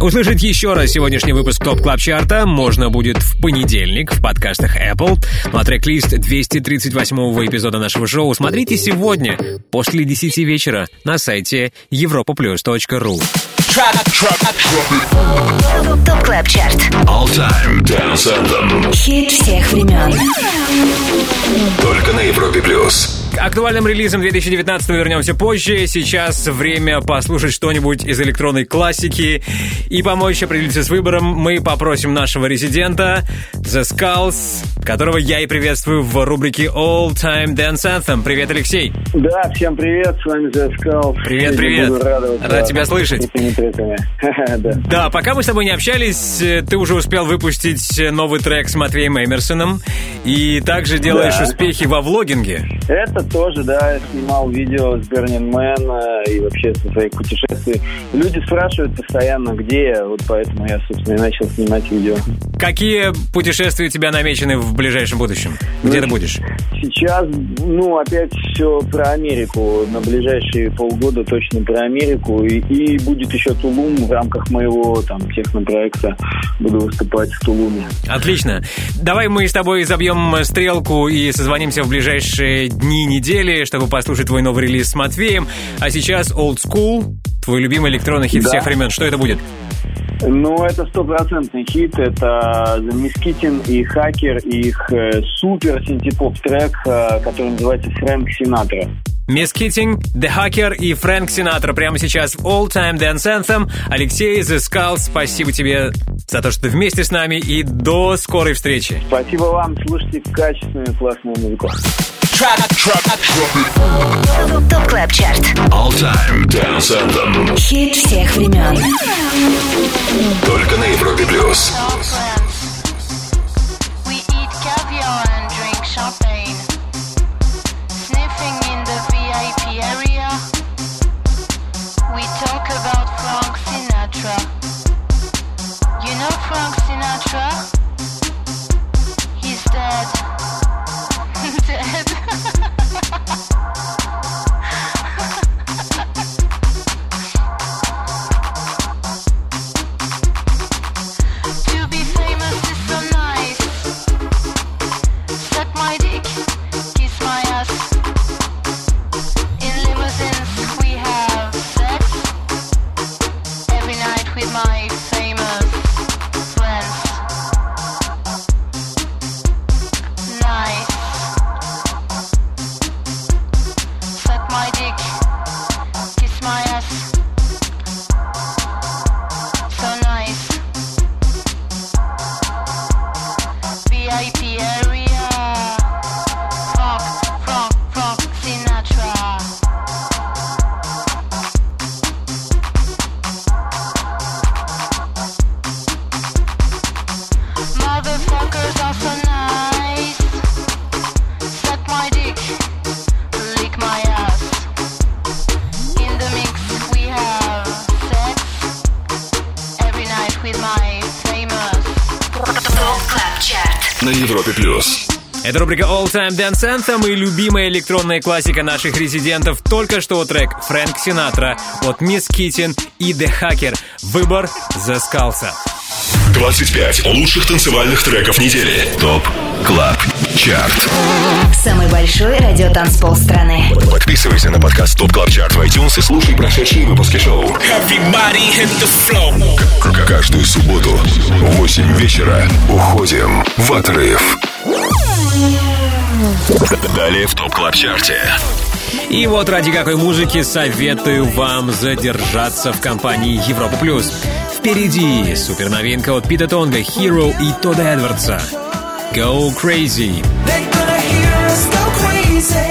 Услышать еще раз сегодняшний выпуск TOP Club Chart а можно будет в понедельник в подкастах Apple. Ну а трек-лист 238-го эпизода нашего шоу смотрите сегодня после 10 вечера на сайте europaplus.ru. TOP Club Chart. All Time Dance Anthem. Хит всех времен. Только на Европе плюс. К актуальным релизам 2019 вернемся позже. Сейчас время послушать что-нибудь из электронной классики. И помочь определиться с выбором мы попросим нашего резидента The Skulls, которого я и приветствую в рубрике All Time Dance Anthem. Привет, Алексей. Да, всем привет, с вами The Skulls. Привет, привет. Рад вас тебя слышать. Треками. Да. Да, пока мы с тобой не общались, э, ты уже успел выпустить э, новый трек с Матвеем Эмерсоном. И также делаешь Да. успехи во влогинге. Это тоже, да, я снимал видео с Burning Man э, и вообще со своих путешествий. Люди спрашивают постоянно, где я, вот поэтому я, собственно, и начал снимать видео. Какие путешествия у тебя намечены в ближайшем будущем? Где ты будешь? Сейчас, ну, опять все про Америку. На ближайшие полгода точно про Америку. И, и будет еще Тулум в рамках моего там технопроекта. Буду выступать в Тулуме. Отлично. Давай мы с тобой забьем стрелку и созвонимся в ближайшие дни, недели, чтобы послушать твой новый релиз с Матвеем. А сейчас Old School, твой любимый электронный хит Да. всех времен. Что это будет? Ну, это стопроцентный хит. Это Мискитин и Хакер, и их э, супер синтепоп трек, э, который называется Фрэнк Синатра. Мисс Китинг, The Hacker и Фрэнк Синатра прямо сейчас в All Time Dance Anthem. Алексей Skull, спасибо тебе за то, что ты вместе с нами и до скорой встречи. Спасибо вам, слушайте качественную классную музыку. TOP Club Chart. All Time Dance Anthem. Хит всех времен. Только на Европе плюс. TOP Club Чарт. На Европе плюс. Это рубрика All Time Dance Anthem и любимая электронная классика наших резидентов. Только что трек Фрэнк Синатра от Мисс Китин и The Hacker. Выбор Skulls. 25 лучших танцевальных треков недели. TOP Club Chart. Самый большой радиотанцпол страны. Подписывайся на подкаст TOP Club Chart в iTunes и слушай прошедшие выпуски шоу. Каждую субботу в 8 вечера уходим в отрыв. Далее в TOP Club Chart е. И вот ради какой музыки советую вам задержаться в компании Европа Плюс. Впереди суперновинка от Пита Тонга, Hero и Тодда Эдвардса. Go Crazy. They're gonna hear us go crazy.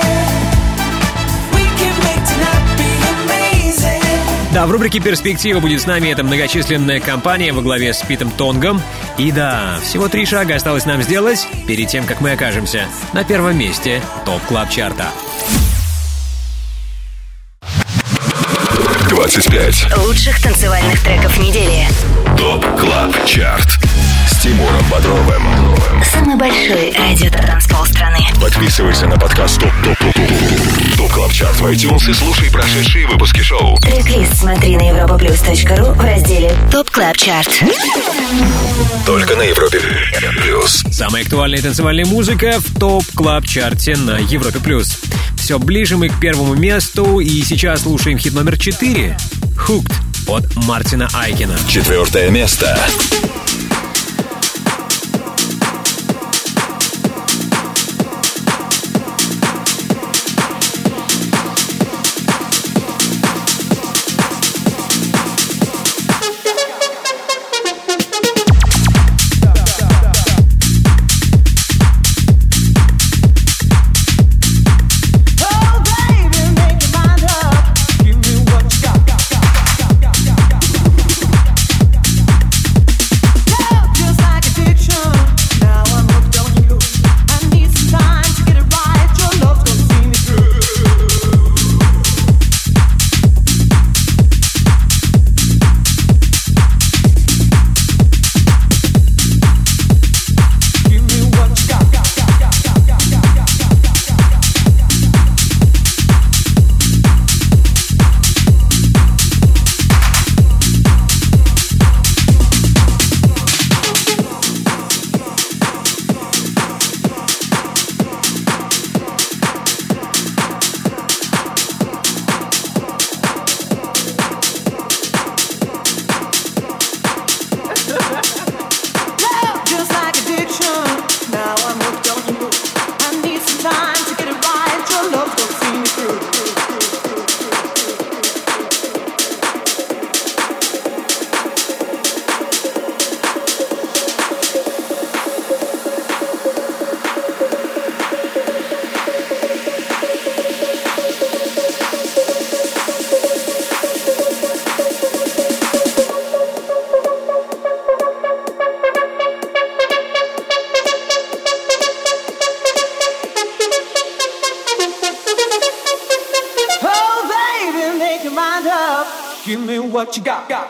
We can make tonight be amazing. Да, в рубрике «Перспектива» будет с нами эта многочисленная компания во главе с Питом Тонгом. И да, всего три шага осталось нам сделать перед тем, как мы окажемся на первом месте TOP Club Chart а. 25 Лучших танцевальных треков недели. TOP Club Chart. Тимуром Бодровым. Самый большой радиотанцпол страны. Подписывайся на подкаст TOP TOP TOP TOP TOP Club Chart в iTunes и слушай прошедшие выпуски шоу. Трек-лист смотри на europaplus.ru в разделе TOP Club Chart. Только на Европе плюс. Самая актуальная танцевальная музыка в TOP Club Chart е на Европе+. плюс. Все ближе мы к первому месту, и сейчас слушаем хит номер 4 «Hooked» от Мартина Айкина. Четвертое место.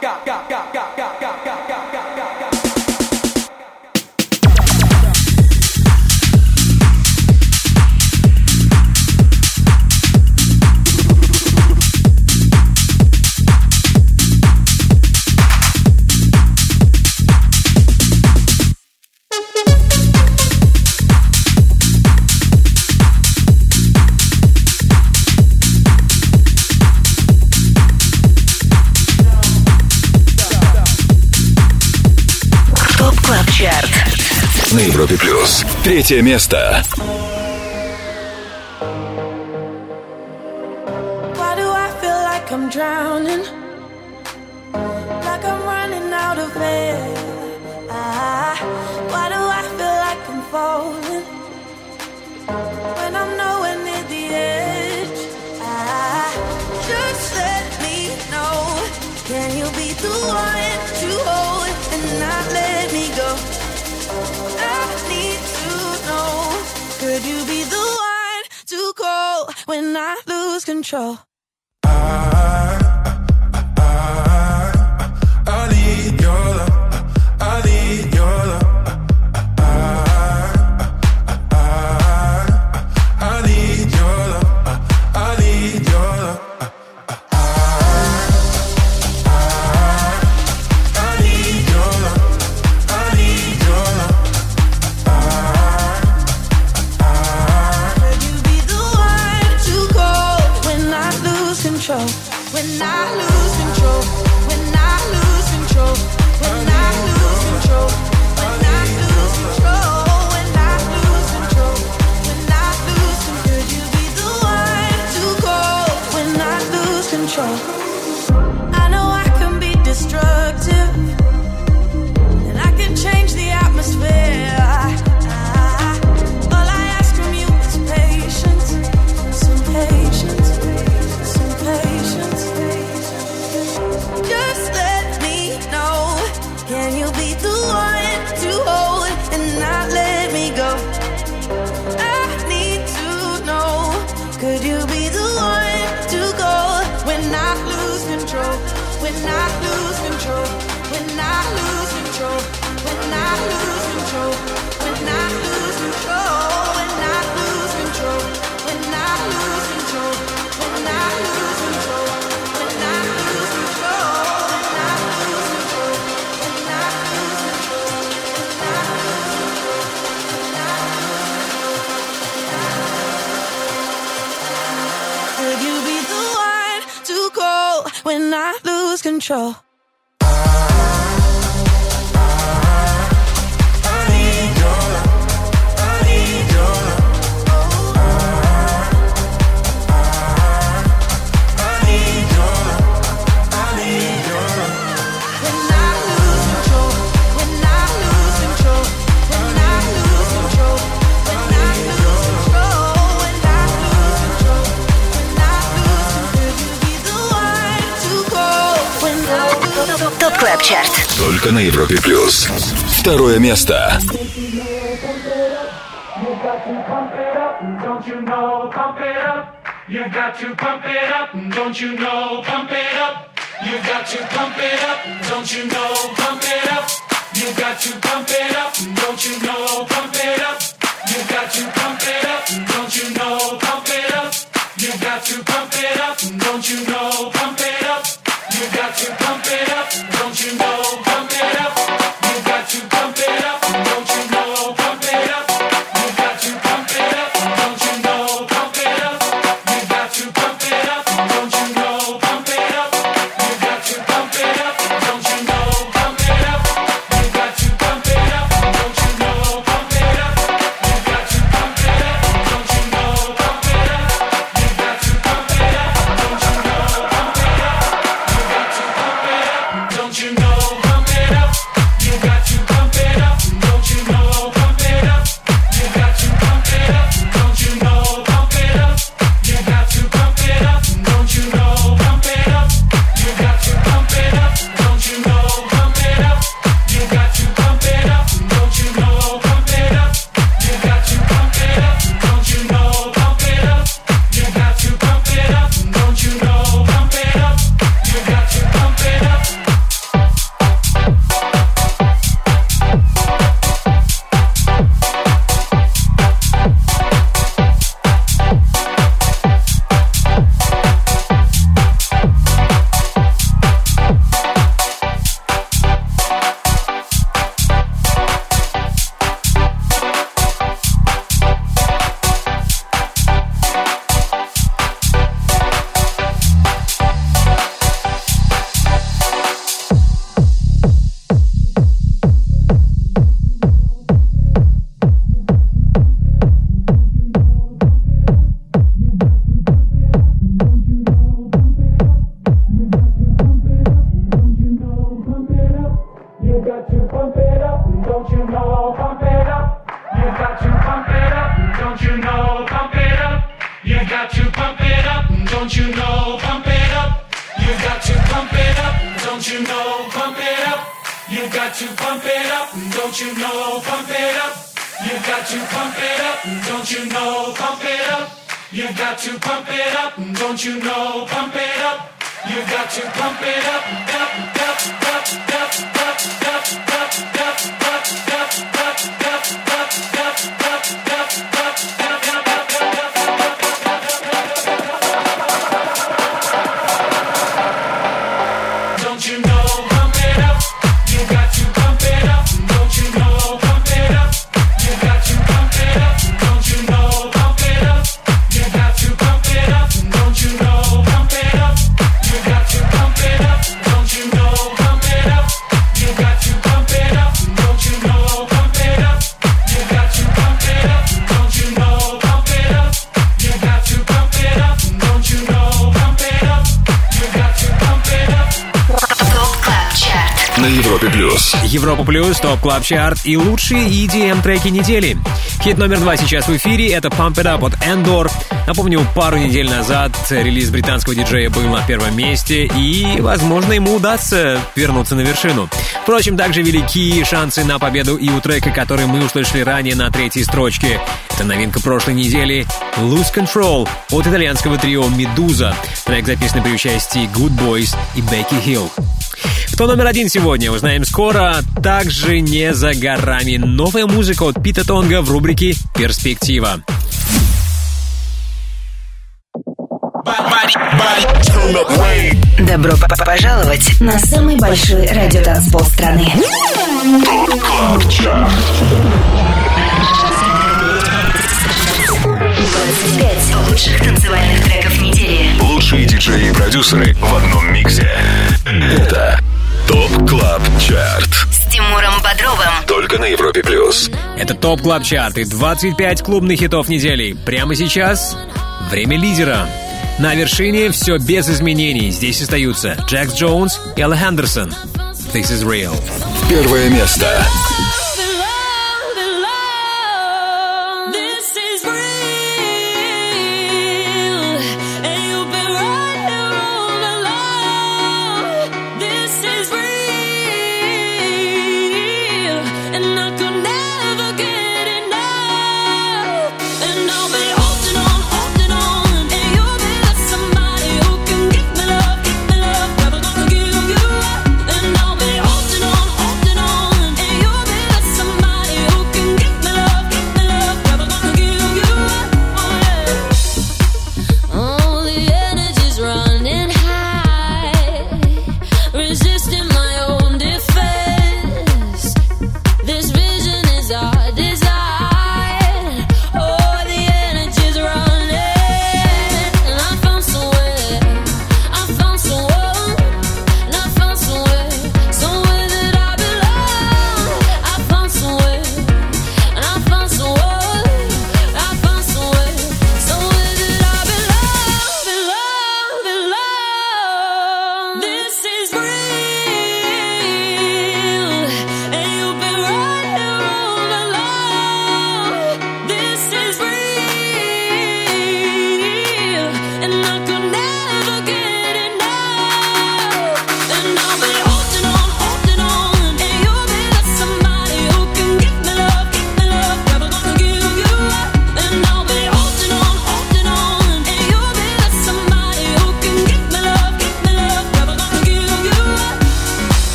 got, got, got. третье место. control. на Европе плюс. Второе место. You got to pump it up, don't you know? Pump it up. You got to pump it up, don't you know? Pump it up. You got to pump it up, don't you know? Pump it up. You got to pump it up, don't you know? Pump it up. You got to pump it up, don't you know? Pump it up. You got to. Плюс, топ клаб чарт и лучшие EDM треки недели. Хит номер два сейчас в эфире, это Pump It Up от Endor. Напомню, пару недель назад релиз британского диджея был на первом месте, и, возможно, ему удастся вернуться на вершину. Впрочем, также велики шансы на победу и у трека, который мы услышали ранее на третьей строчке. Это новинка прошлой недели Lose Control от итальянского трио Medusa. Трек записан при участии Good Boys и Бекки Хилл. Кто номер один сегодня, узнаем скоро. Также не за горами новая музыка от Пита Тонга в рубрике «Перспектива». Добро п- пожаловать на самый большой радиотанцпол страны. Club Chart. 25 лучших танцевальных треков недели. Лучшие диджеи и продюсеры в одном миксе. Это TOP Club Chart. С Тимуром Бодровым. Только на Европе плюс. Это TOP Club Chart и 25 клубных хитов недели. Прямо сейчас время лидера. На вершине все без изменений. Здесь остаются Джекс Джонс и Элла Хендерсон. This is real. Первое место.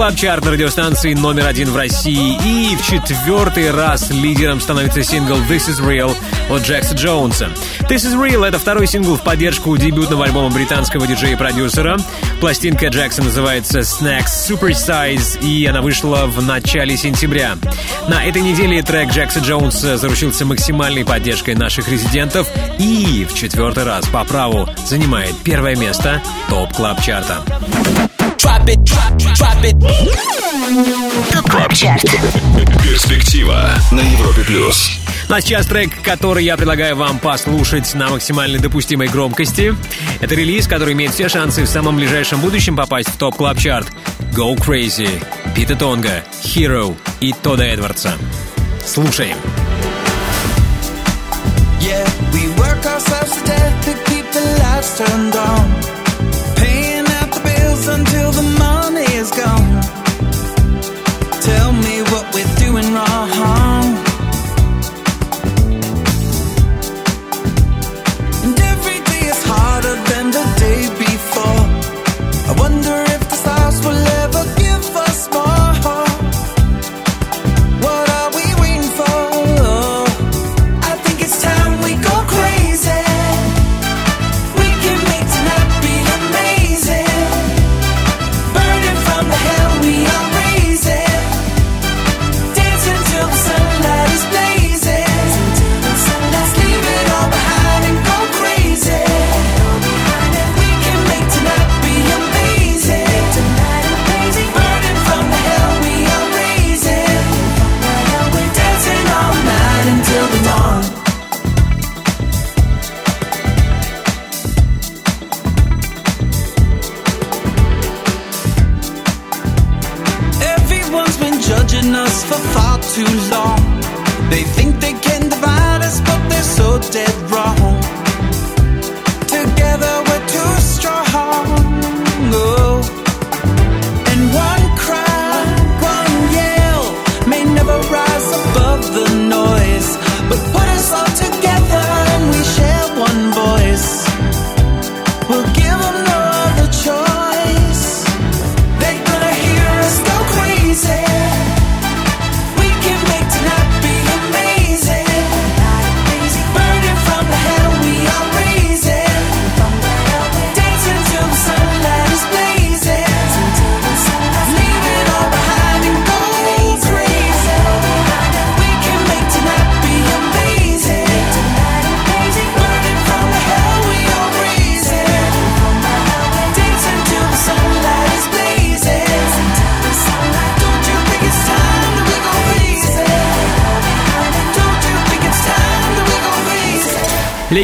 Club Chart радиостанции номер один в России. И в четвертый раз лидером становится сингл This Is Real от Джекса Джонса. This Is Real — это второй сингл в поддержку дебютного альбома британского диджея и продюсера. Пластинка Джекса называется Snacks Super Size, и она вышла в начале сентября. На этой неделе трек Джекса Джонса заручился максимальной поддержкой наших резидентов и в четвертый раз по праву занимает первое место TOP Club Chart а. Drop it, drop, drop it. Club Chart. Перспектива на Европе плюс. Ну а сейчас трек, который я предлагаю вам послушать на максимально допустимой громкости. Это релиз, который имеет все шансы в самом ближайшем будущем попасть в TOP Club Chart Go Crazy, Пита Тонга, Hero и Тода Эдвардса. Слушаем. Yeah, we work ourselves to death to keep the lights turned on. Until the money is gone.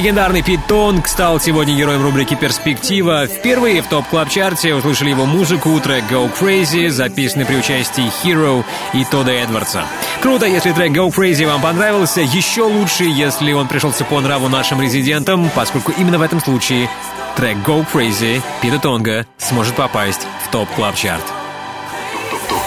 Легендарный Пит Тонг стал сегодня героем рубрики «Перспектива». Впервые в топ клаб чарте услышали его музыку, трек «Go Crazy», записанный при участии Hero и Тода Эдвардса. Круто, если трек «Go Crazy» вам понравился. Еще лучше, если он пришелся по нраву нашим резидентам, поскольку именно в этом случае трек «Go Crazy» Пита Тонга сможет попасть в топ клаб чарт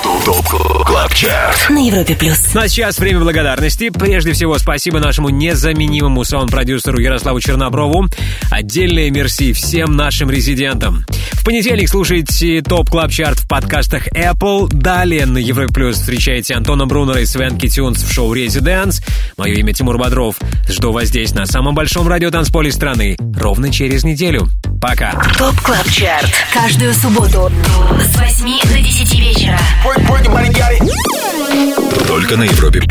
ТОП КЛАБ ЧАРТ. На Европе плюс. Ну а сейчас время благодарности. Прежде всего, спасибо нашему незаменимому саунд-продюсеру Ярославу Черноброву. Отдельное мерси всем нашим резидентам. В понедельник слушайте TOP Club Chart в подкастах Apple. Далее на Европе Плюс встречайте Антона Брунера и Swanky Tunes в шоу «Residence». Мое имя Тимур Бодров. Жду вас здесь, на самом большом радиотанцполе страны, ровно через неделю. Пока. TOP Club Chart. Каждую субботу с 8 до 10 вечера. Только на Европе